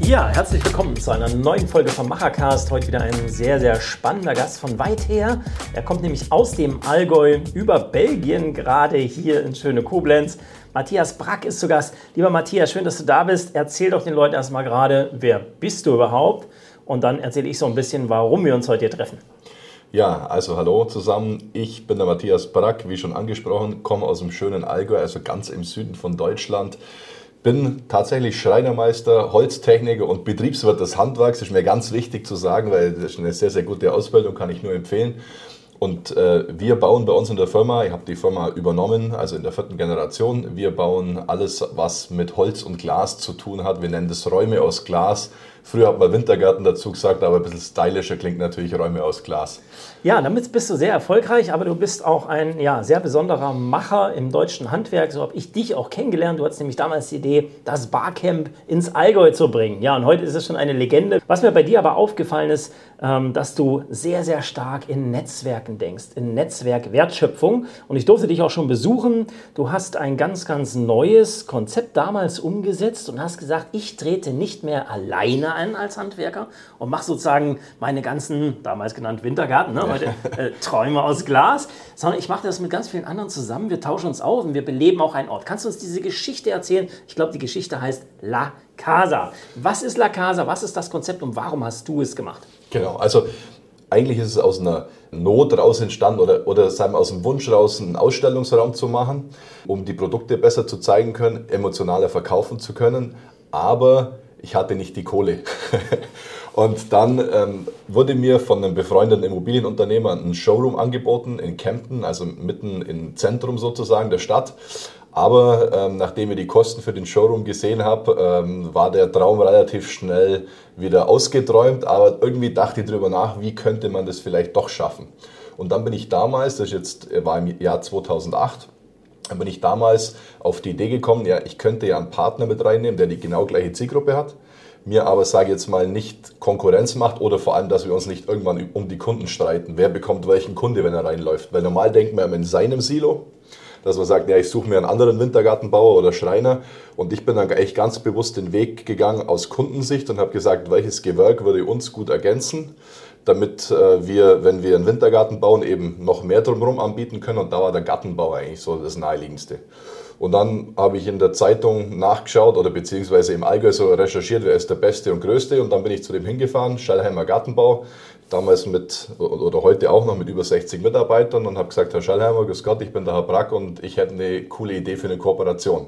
Ja, herzlich willkommen zu einer neuen Folge vom Machercast. Heute wieder ein sehr, sehr spannender Gast von weit her. Er kommt nämlich aus dem Allgäu über Belgien, gerade hier in schöne Koblenz. Matthias Brack ist zu Gast. Lieber Matthias, schön, dass du da bist. Erzähl doch den Leuten erstmal gerade, wer bist du überhaupt? Und dann erzähle ich so ein bisschen, warum wir uns heute hier treffen. Ja, also hallo zusammen. Ich bin der Matthias Brack, wie schon angesprochen, komme aus dem schönen Allgäu, also ganz im Süden von Deutschland. Bin tatsächlich Schreinermeister, Holztechniker und Betriebswirt des Handwerks. Das ist mir ganz wichtig zu sagen, weil das ist eine sehr, sehr gute Ausbildung, kann ich nur empfehlen. Und äh, wir bauen bei uns in der Firma, ich habe die Firma übernommen, also in der vierten Generation, wir bauen alles, was mit Holz und Glas zu tun hat. Wir nennen das Räume aus Glas. Früher hat man Wintergarten dazu gesagt, aber ein bisschen stylischer klingt natürlich Räume aus Glas. Ja, damit bist du sehr erfolgreich, aber du bist auch ein ja, sehr besonderer Macher im deutschen Handwerk. So habe ich dich auch kennengelernt. Du hattest nämlich damals die Idee, das Barcamp ins Allgäu zu bringen. Ja, und heute ist es schon eine Legende. Was mir bei dir aber aufgefallen ist, ähm, dass du sehr, sehr stark in Netzwerken denkst, in Netzwerkwertschöpfung. Und ich durfte dich auch schon besuchen. Du hast ein ganz, ganz neues Konzept damals umgesetzt und hast gesagt, ich trete nicht mehr alleine ein als Handwerker und mache sozusagen meine ganzen, damals genannt Wintergarten, ne? heute äh, Träume aus Glas, sondern ich mache das mit ganz vielen anderen zusammen. Wir tauschen uns aus und wir beleben auch einen Ort. Kannst du uns diese Geschichte erzählen? Ich glaube, die Geschichte heißt La Casa. Was ist La Casa? Was ist das Konzept und warum hast du es gemacht? Genau, also eigentlich ist es aus einer Not raus entstanden oder, oder sagen aus dem Wunsch raus, einen Ausstellungsraum zu machen, um die Produkte besser zu zeigen können, emotionaler verkaufen zu können. Aber ich hatte nicht die Kohle. Und dann ähm, wurde mir von einem befreundeten Immobilienunternehmer ein Showroom angeboten in Kempten, also mitten im Zentrum sozusagen der Stadt. Aber ähm, nachdem ich die Kosten für den Showroom gesehen habe, ähm, war der Traum relativ schnell wieder ausgeträumt. Aber irgendwie dachte ich darüber nach, wie könnte man das vielleicht doch schaffen. Und dann bin ich damals, das jetzt war im Jahr 2008, dann bin ich damals auf die Idee gekommen, ja, ich könnte ja einen Partner mit reinnehmen, der die genau gleiche Zielgruppe hat mir aber, sage jetzt mal, nicht Konkurrenz macht oder vor allem, dass wir uns nicht irgendwann um die Kunden streiten. Wer bekommt welchen Kunde, wenn er reinläuft? Weil normal denkt man in seinem Silo, dass man sagt, ja, ich suche mir einen anderen Wintergartenbauer oder Schreiner. Und ich bin dann echt ganz bewusst den Weg gegangen aus Kundensicht und habe gesagt, welches Gewerk würde uns gut ergänzen, damit äh, wir, wenn wir einen Wintergarten bauen, eben noch mehr drumherum anbieten können. Und da war der Gartenbau eigentlich so das Naheliegendste. Und dann habe ich in der Zeitung nachgeschaut oder beziehungsweise im Allgäu so recherchiert, wer ist der Beste und Größte. Und dann bin ich zu dem hingefahren, Schallheimer Gartenbau, damals mit, oder heute auch noch mit über 60 Mitarbeitern und habe gesagt, Herr Schallheimer, grüß Gott, ich bin der Herr Brack und ich hätte eine coole Idee für eine Kooperation.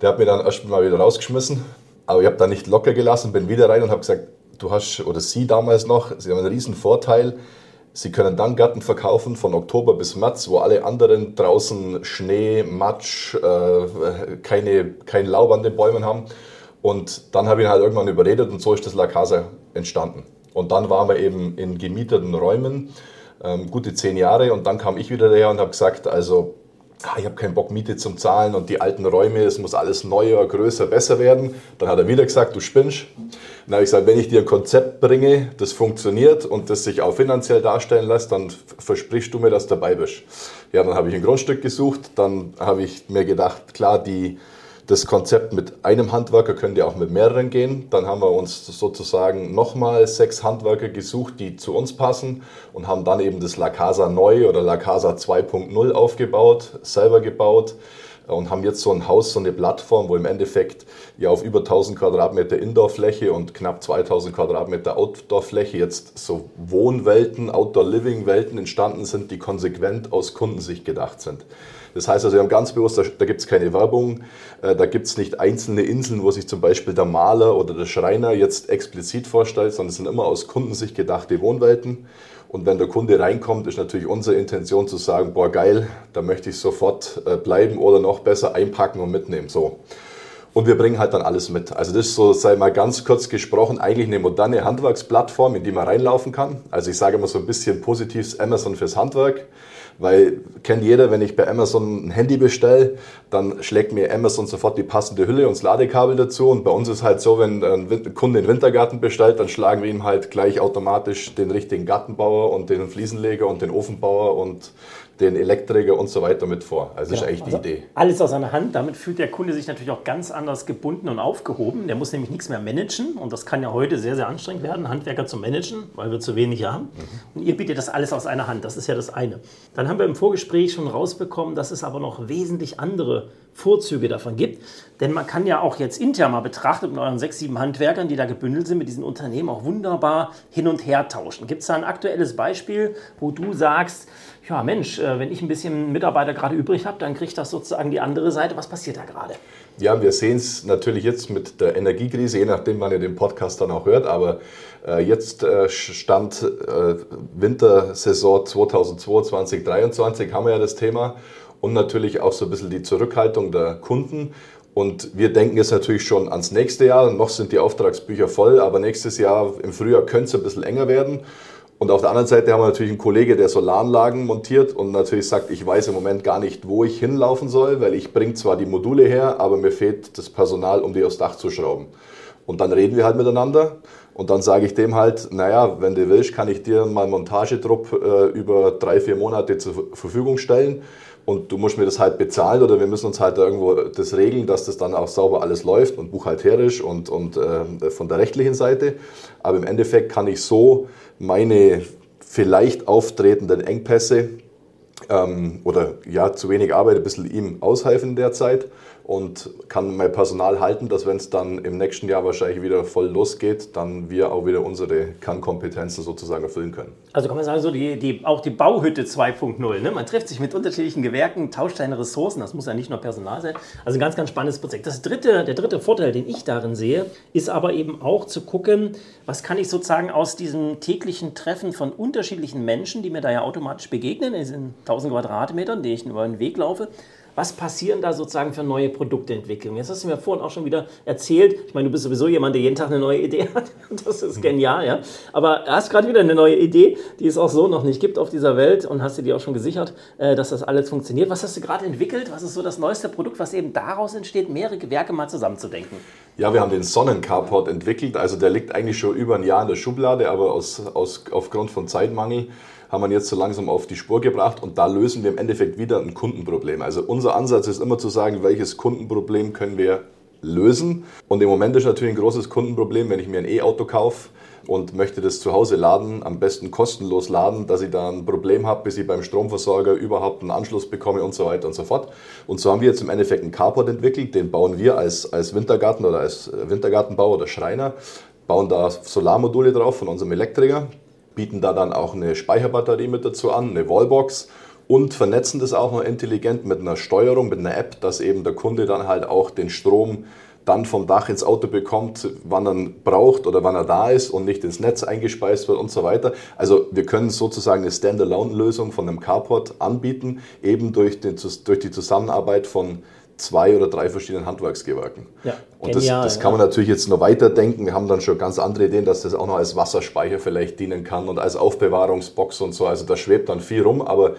Der hat mir dann erstmal wieder rausgeschmissen, aber ich habe da nicht locker gelassen, bin wieder rein und habe gesagt, du hast, oder Sie damals noch, Sie haben einen riesen Vorteil, Sie können dann Garten verkaufen von Oktober bis März, wo alle anderen draußen Schnee, Matsch, äh, keine, kein Laub an den Bäumen haben. Und dann habe ich ihn halt irgendwann überredet und so ist das La Casa entstanden. Und dann waren wir eben in gemieteten Räumen, ähm, gute zehn Jahre. Und dann kam ich wieder daher und habe gesagt, also ah, ich habe keinen Bock Miete zum Zahlen und die alten Räume, es muss alles neuer, größer, besser werden. Dann hat er wieder gesagt, du spinnst. Dann habe ich gesagt, wenn ich dir ein Konzept bringe, das funktioniert und das sich auch finanziell darstellen lässt, dann versprichst du mir, dass du dabei bist. Ja, dann habe ich ein Grundstück gesucht, dann habe ich mir gedacht, klar, die, das Konzept mit einem Handwerker könnte auch mit mehreren gehen. Dann haben wir uns sozusagen nochmal sechs Handwerker gesucht, die zu uns passen und haben dann eben das La Casa neu oder La Casa 2.0 aufgebaut, selber gebaut und haben jetzt so ein Haus, so eine Plattform, wo im Endeffekt ja auf über 1000 Quadratmeter Indoorfläche und knapp 2000 Quadratmeter Outdoorfläche jetzt so Wohnwelten, Outdoor-Living-Welten entstanden sind, die konsequent aus Kundensicht gedacht sind. Das heißt also, wir haben ganz bewusst, da, da gibt es keine Werbung, äh, da gibt es nicht einzelne Inseln, wo sich zum Beispiel der Maler oder der Schreiner jetzt explizit vorstellt, sondern es sind immer aus Kundensicht gedachte Wohnwelten. Und wenn der Kunde reinkommt, ist natürlich unsere Intention zu sagen, boah geil, da möchte ich sofort äh, bleiben oder noch besser einpacken und mitnehmen. So. Und wir bringen halt dann alles mit. Also das ist so, sei mal ganz kurz gesprochen, eigentlich eine moderne Handwerksplattform, in die man reinlaufen kann. Also ich sage immer so ein bisschen positives Amazon fürs Handwerk. Weil kennt jeder, wenn ich bei Amazon ein Handy bestelle, dann schlägt mir Amazon sofort die passende Hülle und das Ladekabel dazu. Und bei uns ist halt so, wenn ein Kunde den Wintergarten bestellt, dann schlagen wir ihm halt gleich automatisch den richtigen Gartenbauer und den Fliesenleger und den Ofenbauer und den Elektriker und so weiter mit vor. Also genau. ist eigentlich also die Idee. Alles aus einer Hand. Damit fühlt der Kunde sich natürlich auch ganz anders gebunden und aufgehoben. Der muss nämlich nichts mehr managen. Und das kann ja heute sehr, sehr anstrengend werden, Handwerker zu managen, weil wir zu wenig haben. Mhm. Und ihr bietet das alles aus einer Hand. Das ist ja das eine. Dann haben wir im Vorgespräch schon rausbekommen, dass es aber noch wesentlich andere Vorzüge davon gibt. Denn man kann ja auch jetzt intern mal betrachtet mit euren sechs, sieben Handwerkern, die da gebündelt sind, mit diesen Unternehmen auch wunderbar hin und her tauschen. Gibt es da ein aktuelles Beispiel, wo du sagst, ja Mensch, äh, wenn ich ein bisschen Mitarbeiter gerade übrig habe, dann kriegt das sozusagen die andere Seite. Was passiert da gerade? Ja, wir sehen es natürlich jetzt mit der Energiekrise, je nachdem, wann ihr den Podcast dann auch hört. Aber äh, jetzt äh, stand äh, Wintersaison 2022, 2023 haben wir ja das Thema und natürlich auch so ein bisschen die Zurückhaltung der Kunden. Und wir denken jetzt natürlich schon ans nächste Jahr. Noch sind die Auftragsbücher voll, aber nächstes Jahr im Frühjahr könnte es ein bisschen enger werden. Und auf der anderen Seite haben wir natürlich einen Kollege, der Solaranlagen montiert und natürlich sagt, ich weiß im Moment gar nicht, wo ich hinlaufen soll, weil ich bringe zwar die Module her, aber mir fehlt das Personal, um die aufs Dach zu schrauben. Und dann reden wir halt miteinander und dann sage ich dem halt, naja, wenn du willst, kann ich dir mal einen Montagetrupp äh, über drei, vier Monate zur Verfügung stellen und du musst mir das halt bezahlen oder wir müssen uns halt irgendwo das regeln, dass das dann auch sauber alles läuft und buchhalterisch und, und äh, von der rechtlichen Seite. Aber im Endeffekt kann ich so meine vielleicht auftretenden Engpässe ähm, oder ja, zu wenig Arbeit ein bisschen ihm aushelfen derzeit und kann mein Personal halten, dass wenn es dann im nächsten Jahr wahrscheinlich wieder voll losgeht, dann wir auch wieder unsere Kernkompetenzen sozusagen erfüllen können. Also kann man sagen, so die, die, auch die Bauhütte 2.0. Ne? Man trifft sich mit unterschiedlichen Gewerken, tauscht seine Ressourcen, das muss ja nicht nur Personal sein. Also ein ganz, ganz spannendes Projekt. Das dritte, der dritte Vorteil, den ich darin sehe, ist aber eben auch zu gucken, was kann ich sozusagen aus diesem täglichen Treffen von unterschiedlichen Menschen, die mir da ja automatisch begegnen, in diesen 1000 Quadratmetern, die ich über den Weg laufe, was passieren da sozusagen für neue Produktentwicklungen? Jetzt hast du mir vorhin auch schon wieder erzählt, ich meine, du bist sowieso jemand, der jeden Tag eine neue Idee hat. Das ist genial, ja. Aber du hast gerade wieder eine neue Idee, die es auch so noch nicht gibt auf dieser Welt und hast dir die auch schon gesichert, äh, dass das alles funktioniert. Was hast du gerade entwickelt? Was ist so das neueste Produkt, was eben daraus entsteht, mehrere Gewerke mal zusammenzudenken? Ja, wir haben den Sonnencarport entwickelt. Also der liegt eigentlich schon über ein Jahr in der Schublade, aber aus, aus, aufgrund von Zeitmangel haben wir jetzt so langsam auf die Spur gebracht und da lösen wir im Endeffekt wieder ein Kundenproblem. Also unser Ansatz ist immer zu sagen, welches Kundenproblem können wir lösen. Und im Moment ist natürlich ein großes Kundenproblem, wenn ich mir ein E-Auto kaufe und möchte das zu Hause laden, am besten kostenlos laden, dass ich da ein Problem habe, bis ich beim Stromversorger überhaupt einen Anschluss bekomme und so weiter und so fort. Und so haben wir jetzt im Endeffekt einen Carport entwickelt, den bauen wir als, als Wintergarten oder als Wintergartenbauer oder Schreiner, bauen da Solarmodule drauf von unserem Elektriker bieten da dann auch eine Speicherbatterie mit dazu an, eine Wallbox und vernetzen das auch noch intelligent mit einer Steuerung, mit einer App, dass eben der Kunde dann halt auch den Strom dann vom Dach ins Auto bekommt, wann er braucht oder wann er da ist und nicht ins Netz eingespeist wird und so weiter. Also wir können sozusagen eine Standalone-Lösung von einem Carport anbieten, eben durch, die Zusammenarbeit von zwei oder drei verschiedenen Handwerksgewerken. Ja, und genial, das, das kann man natürlich jetzt noch weiterdenken. Wir haben dann schon ganz andere Ideen, dass das auch noch als Wasserspeicher vielleicht dienen kann und als Aufbewahrungsbox und so. Also da schwebt dann viel rum, aber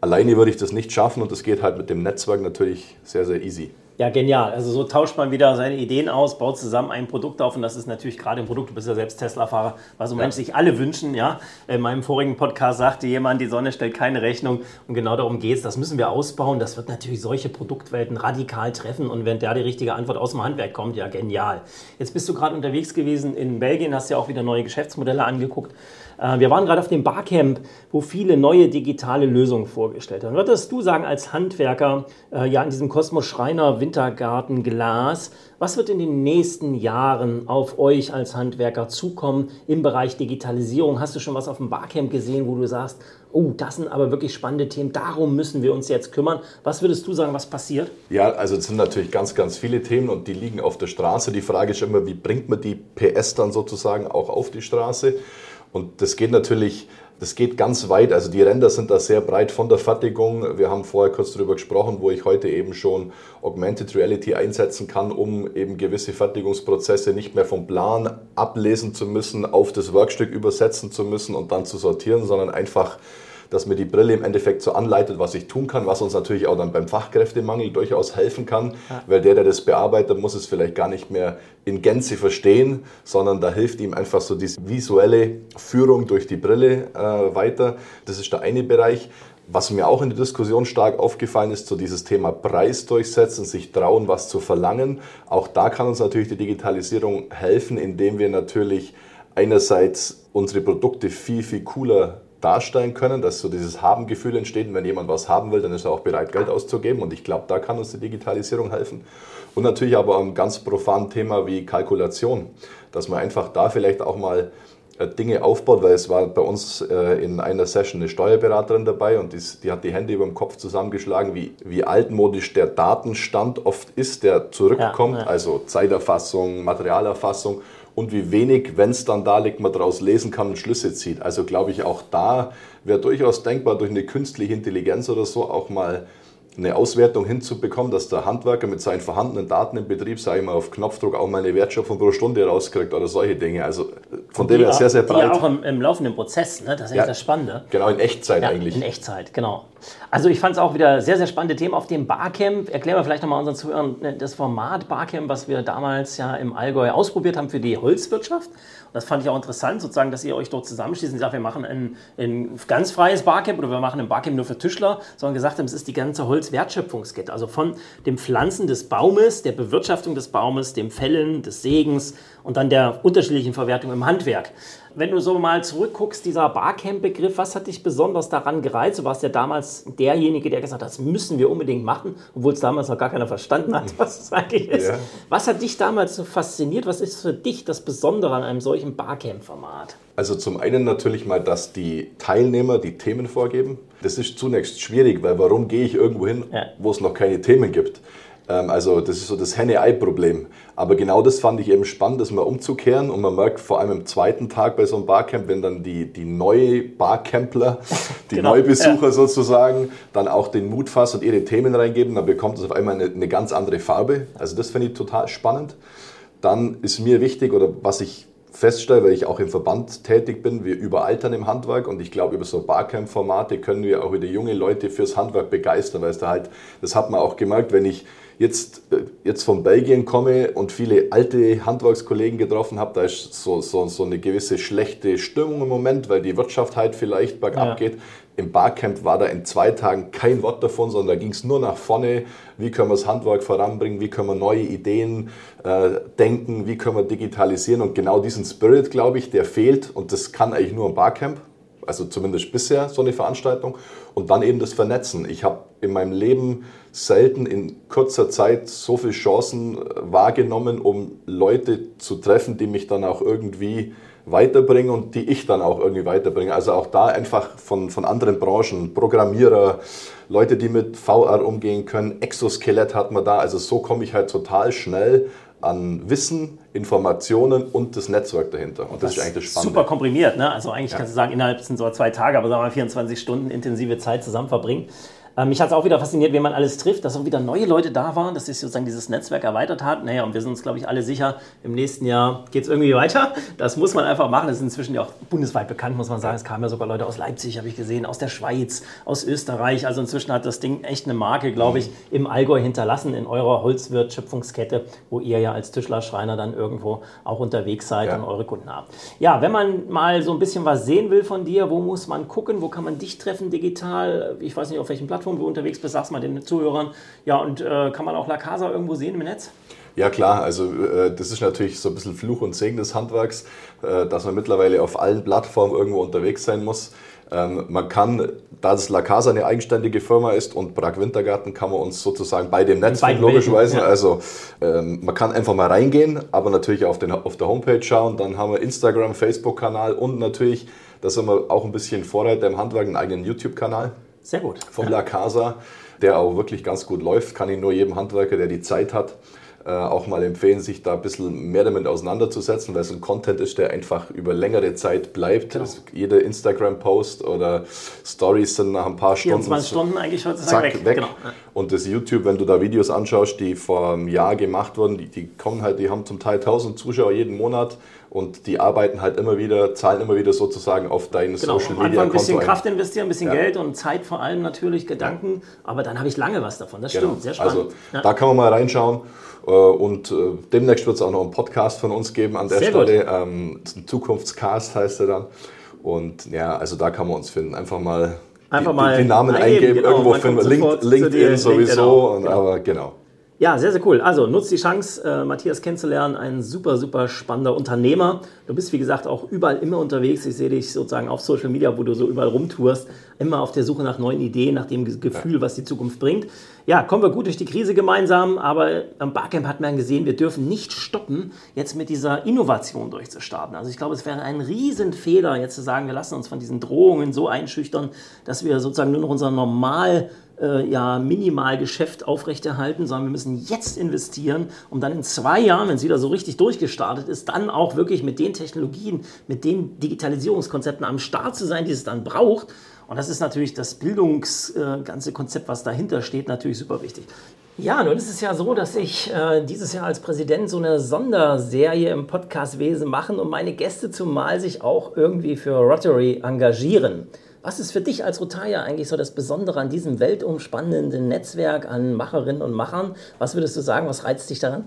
alleine würde ich das nicht schaffen und das geht halt mit dem Netzwerk natürlich sehr, sehr easy. Ja, genial. Also so tauscht man wieder seine Ideen aus, baut zusammen ein Produkt auf und das ist natürlich gerade im Produkt, du bist ja selbst Tesla-Fahrer, was im Moment ja. sich alle wünschen. Ja? In meinem vorigen Podcast sagte jemand, die Sonne stellt keine Rechnung und genau darum geht es. Das müssen wir ausbauen. Das wird natürlich solche Produktwelten radikal treffen und wenn da die richtige Antwort aus dem Handwerk kommt, ja genial. Jetzt bist du gerade unterwegs gewesen in Belgien, hast ja auch wieder neue Geschäftsmodelle angeguckt. Äh, wir waren gerade auf dem Barcamp, wo viele neue digitale Lösungen vorgestellt haben. Würdest du sagen, als Handwerker, äh, ja, in diesem Kosmos Schreiner Wintergarten Glas, was wird in den nächsten Jahren auf euch als Handwerker zukommen im Bereich Digitalisierung? Hast du schon was auf dem Barcamp gesehen, wo du sagst, oh, das sind aber wirklich spannende Themen, darum müssen wir uns jetzt kümmern. Was würdest du sagen, was passiert? Ja, also es sind natürlich ganz, ganz viele Themen und die liegen auf der Straße. Die Frage ist immer, wie bringt man die PS dann sozusagen auch auf die Straße? Und das geht natürlich, das geht ganz weit. Also die Ränder sind da sehr breit von der Fertigung. Wir haben vorher kurz darüber gesprochen, wo ich heute eben schon Augmented Reality einsetzen kann, um eben gewisse Fertigungsprozesse nicht mehr vom Plan ablesen zu müssen, auf das Werkstück übersetzen zu müssen und dann zu sortieren, sondern einfach dass mir die Brille im Endeffekt so anleitet, was ich tun kann, was uns natürlich auch dann beim Fachkräftemangel durchaus helfen kann, ja. weil der, der das bearbeitet, muss es vielleicht gar nicht mehr in Gänze verstehen, sondern da hilft ihm einfach so diese visuelle Führung durch die Brille äh, weiter. Das ist der eine Bereich. Was mir auch in der Diskussion stark aufgefallen ist, so dieses Thema Preis durchsetzen, sich trauen, was zu verlangen. Auch da kann uns natürlich die Digitalisierung helfen, indem wir natürlich einerseits unsere Produkte viel, viel cooler darstellen können, dass so dieses Haben-Gefühl entsteht. Und wenn jemand was haben will, dann ist er auch bereit, Geld auszugeben. Und ich glaube, da kann uns die Digitalisierung helfen. Und natürlich aber ein ganz profanen Thema wie Kalkulation, dass man einfach da vielleicht auch mal äh, Dinge aufbaut, weil es war bei uns äh, in einer Session eine Steuerberaterin dabei und die, die, hat die Hände über dem Kopf zusammengeschlagen, wie, wie altmodisch der Datenstand oft ist, der zurückkommt, ja, ja. also Zeiterfassung, Materialerfassung und wie wenig, wenn es dann da liegt, man daraus lesen kann und Schlüsse zieht. Also glaube ich, auch da wäre durchaus denkbar, durch eine künstliche Intelligenz oder so auch mal eine Auswertung hinzubekommen, dass der Handwerker mit seinen vorhandenen Daten im Betrieb, sage ich mal, auf Knopfdruck auch mal eine Wertschöpfung pro Stunde rauskriegt oder solche Dinge. Also von dem her sehr, sehr breit. Ja, auch im, im, laufenden Prozess, ne? das ist ja, das Spannende. Genau, in Echtzeit ja, eigentlich. In Echtzeit, genau. Also ich fand es auch wieder sehr, sehr spannende Themen auf dem Barcamp. Erklären wir vielleicht nochmal unseren Zuhörern ne, das Format Barcamp, was wir damals ja im Allgäu ausprobiert haben für die Holzwirtschaft. Das fand ich auch interessant, sozusagen, dass ihr euch dort zusammenschließt und sagt, wir machen ein, ein ganz freies Barcamp oder wir machen ein Barcamp nur für Tischler, sondern gesagt haben, es ist die ganze Holzwertschöpfungskette. Also von dem Pflanzen des Baumes, der Bewirtschaftung des Baumes, dem Fällen, des Segens und dann der unterschiedlichen Verwertung im Handwerk. Wenn du so mal zurückguckst, dieser Barcamp-Begriff, was hat dich besonders daran gereizt? Du warst ja damals derjenige, der gesagt hat, das müssen wir unbedingt machen, obwohl es damals noch gar keiner verstanden hat, was es eigentlich ist. Ja. Was hat dich damals so fasziniert? Was ist für dich das Besondere an einem solchen Barcamp-Format? Also zum einen natürlich mal, dass die Teilnehmer die Themen vorgeben. Das ist zunächst schwierig, weil warum gehe ich irgendwo hin, ja. wo es noch keine Themen gibt? Ähm, also das ist so das Henne-Ei-Problem. Aber genau das fand ich eben spannend, das mal umzukehren. Und man merkt vor allem im zweiten Tag bei so einem Barcamp, wenn dann die, die neue Barcampler, die genau, Neubesucher ja. sozusagen, dann auch den Mut fassen und ihre Themen reingeben, dann bekommt es auf einmal eine, eine ganz andere Farbe. Also das finde ich total spannend. Dann ist mir wichtig, oder was ich feststelle, weil ich auch im Verband tätig bin, wir überaltern im Handwerk und ich glaube, über so Barcamp-Formate können wir auch wieder junge Leute fürs Handwerk begeistern, weil es da halt, das hat man auch gemerkt, wenn ich jetzt, äh, jetzt von Belgien komme und viele alte Handwerkskollegen getroffen habe, da ist so, so, so eine gewisse schlechte Stimmung im Moment, weil die Wirtschaft halt vielleicht bergab ja. geht. Im Barcamp war da in zwei Tagen kein Wort davon, sondern da ging es nur nach vorne. Wie können wir das Handwerk voranbringen? Wie können wir neue Ideen äh, denken? Wie können wir digitalisieren? Und genau diesen Spirit, glaube ich, der fehlt. Und das kann eigentlich nur im Barcamp. Also zumindest bisher so eine Veranstaltung. Und dann eben das Vernetzen. Ich habe in meinem Leben selten in kurzer Zeit so viele Chancen äh, wahrgenommen, um Leute zu treffen, die mich dann auch irgendwie weiterbringen und die ich dann auch irgendwie weiterbringe. Also auch da einfach von, von anderen Branchen, Programmierer, Leute, die mit VR umgehen können, Exoskelett hat man da. Also so komme ich halt total schnell an Wissen, Informationen und das Netzwerk dahinter. Und das, das ist eigentlich das Spannende. Super komprimiert, ne? Also eigentlich ja. kannst du sagen, innerhalb sind so zwei Tage, aber sagen wir mal 24 Stunden intensive Zeit zusammen verbringen. Ähm, mich hat es auch wieder fasziniert, wie man alles trifft, dass auch wieder neue Leute da waren, dass sich sozusagen dieses Netzwerk erweitert hat. Naja, und wir sind uns, glaube ich, alle sicher, im nächsten Jahr geht es irgendwie weiter. Das muss man einfach machen. Das ist inzwischen ja auch bundesweit bekannt, muss man sagen. Es kamen ja sogar Leute aus Leipzig, habe ich gesehen, aus der Schweiz, aus Österreich. Also inzwischen hat das Ding echt eine Marke, glaube ich, im Allgäu hinterlassen, in eurer Holzwertschöpfungskette, wo ihr ja als Tischler, Schreiner dann irgendwo auch unterwegs seid ja. und eure Kunden habt. Ja, wenn man mal so ein bisschen was sehen will von dir, wo muss man gucken? Wo kann man dich treffen digital? Ich weiß nicht, auf welchen Plattformen Plattform du unterwegs bist, sagst mal den Zuhörern. Ja, und äh, kann man auch La Casa irgendwo sehen im Netz? Ja klar, also äh, das ist natürlich so ein bisschen Fluch und Segen des Handwerks, äh, dass man mittlerweile auf allen Plattformen irgendwo unterwegs sein muss. Ähm, man kann, da das La Casa eine eigenständige Firma ist und Prag Wintergarten, kann man uns sozusagen bei dem Netz logischerweise. Ja. Also ähm, man kann einfach mal reingehen, aber natürlich auf, den, auf der Homepage schauen. Dann haben wir Instagram, Facebook-Kanal und natürlich, da sind wir auch ein bisschen Vorreiter im Handwerk, einen eigenen YouTube-Kanal. Sehr gut. Vom La Casa, der auch wirklich ganz gut läuft. Kann ich nur jedem Handwerker, der die Zeit hat, auch mal empfehlen, sich da ein bisschen mehr damit auseinanderzusetzen, weil es ein Content ist, der einfach über längere Zeit bleibt. Genau. jeder Instagram-Post oder Stories sind nach ein paar Stunden. 24 Stunden eigentlich zack, weg. weg. Genau. Und das YouTube, wenn du da Videos anschaust, die vor einem Jahr gemacht wurden, die, die kommen halt, die haben zum Teil 1000 Zuschauer jeden Monat und die arbeiten halt immer wieder, zahlen immer wieder sozusagen auf dein genau, Social am Media Anfang ein bisschen Konto Kraft investieren, ein bisschen Ja. Geld und Zeit vor allem natürlich, Gedanken, aber dann habe ich lange was davon. Das Genau. stimmt, sehr spannend. Also ja. da kann man mal reinschauen. Äh, Und äh, demnächst wird es auch noch einen Podcast von uns geben an der Sehr. Stelle. Ähm, Zukunftscast heißt er dann. Und ja, also da kann man uns finden. Einfach mal, Einfach die, mal die, Namen eingeben, eingeben. genau. Irgendwo finden Link, sofort zu LinkedIn sowieso. Genau. Und, Aber genau. Ja, sehr, sehr cool. Also nutzt die Chance, äh, Matthias kennenzulernen. Ein super, super spannender Unternehmer. Du bist, wie gesagt, auch überall immer unterwegs. Ich sehe dich sozusagen auf Social Media, wo du so überall rumtourst. Immer auf der Suche nach neuen Ideen, nach dem Ge- Gefühl, was die Zukunft bringt. Ja, kommen wir gut durch die Krise gemeinsam. Aber am Barcamp hat man gesehen, wir dürfen nicht stoppen, jetzt mit dieser Innovation durchzustarten. Also ich glaube, es wäre ein Riesenfehler, jetzt zu sagen, wir lassen uns von diesen Drohungen so einschüchtern, dass wir sozusagen nur noch unser normal äh, ja, Minimalgeschäft aufrechterhalten, sondern wir müssen jetzt investieren, um dann in zwei Jahren, wenn es wieder so richtig durchgestartet ist, dann auch wirklich mit den Technologien, mit den Digitalisierungskonzepten am Start zu sein, die es dann braucht. Und das ist natürlich das Bildungs äh, Konzept, was dahinter steht, natürlich super wichtig. Ja, nun ist es ja so, dass ich äh, dieses Jahr als Präsident so eine Sonderserie im Podcastwesen machen und meine Gäste zumal sich auch irgendwie für Rotary engagieren. Was ist für dich als Rotarier eigentlich so das Besondere an diesem weltumspannenden Netzwerk an Macherinnen und Machern? Was würdest du sagen, was reizt dich daran?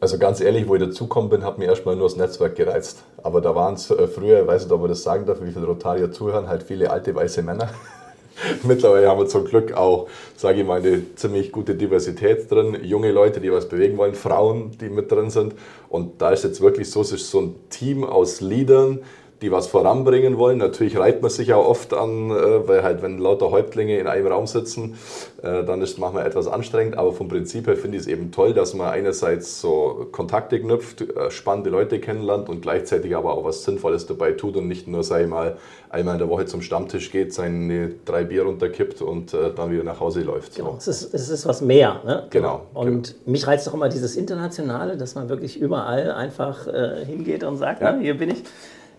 Also ganz ehrlich, wo ich dazugekommen bin, hat mir erstmal nur das Netzwerk gereizt. Aber da waren es äh, früher, ich weiß nicht, ob man das sagen darf, wie viele Rotarier zuhören, halt viele alte weiße Männer. Mittlerweile haben wir zum Glück auch, sage ich mal, eine ziemlich gute Diversität drin. Junge Leute, die was bewegen wollen, Frauen, die mit drin sind. Und da ist jetzt wirklich so, es ist so ein Team aus Leadern, die was voranbringen wollen. Natürlich reibt man sich auch oft an, äh, weil halt, wenn lauter Häuptlinge in einem Raum sitzen, äh, dann ist manchmal etwas anstrengend. Aber vom Prinzip her finde ich es eben toll, dass man einerseits so Kontakte knüpft, äh, spannende Leute kennenlernt und gleichzeitig aber auch was Sinnvolles dabei tut und nicht nur, sag ich mal, einmal in der Woche zum Stammtisch geht, seine drei Bier runterkippt und dann wieder nach Hause läuft. So. Genau, es ist, es ist was mehr. Ne? Genau, Und mich reizt auch immer dieses Internationale, dass man wirklich überall einfach äh, hingeht und sagt, Ja. ne, hier bin ich.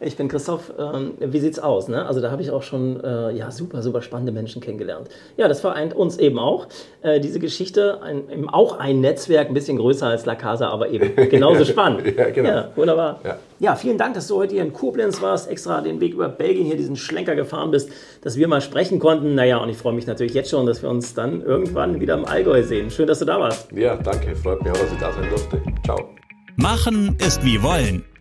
Ich bin Christoph, ähm, wie sieht's aus? Ne? Also da habe ich auch schon äh, ja, super, super spannende Menschen kennengelernt. Ja, das vereint uns eben auch. Äh, diese Geschichte, ein, eben auch ein Netzwerk, ein bisschen größer als La Casa, aber eben genauso spannend. Ja, genau. Ja, wunderbar. Ja. Ja, vielen Dank, dass du heute hier in Koblenz warst, extra den Weg über Belgien hier diesen Schlenker gefahren bist, dass wir mal sprechen konnten. Naja, und ich freue mich natürlich jetzt schon, dass wir uns dann irgendwann wieder im Allgäu sehen. Schön, dass du da warst. Ja, danke, freut mich auch, dass ich da sein durfte. Ciao. Machen ist wie wollen,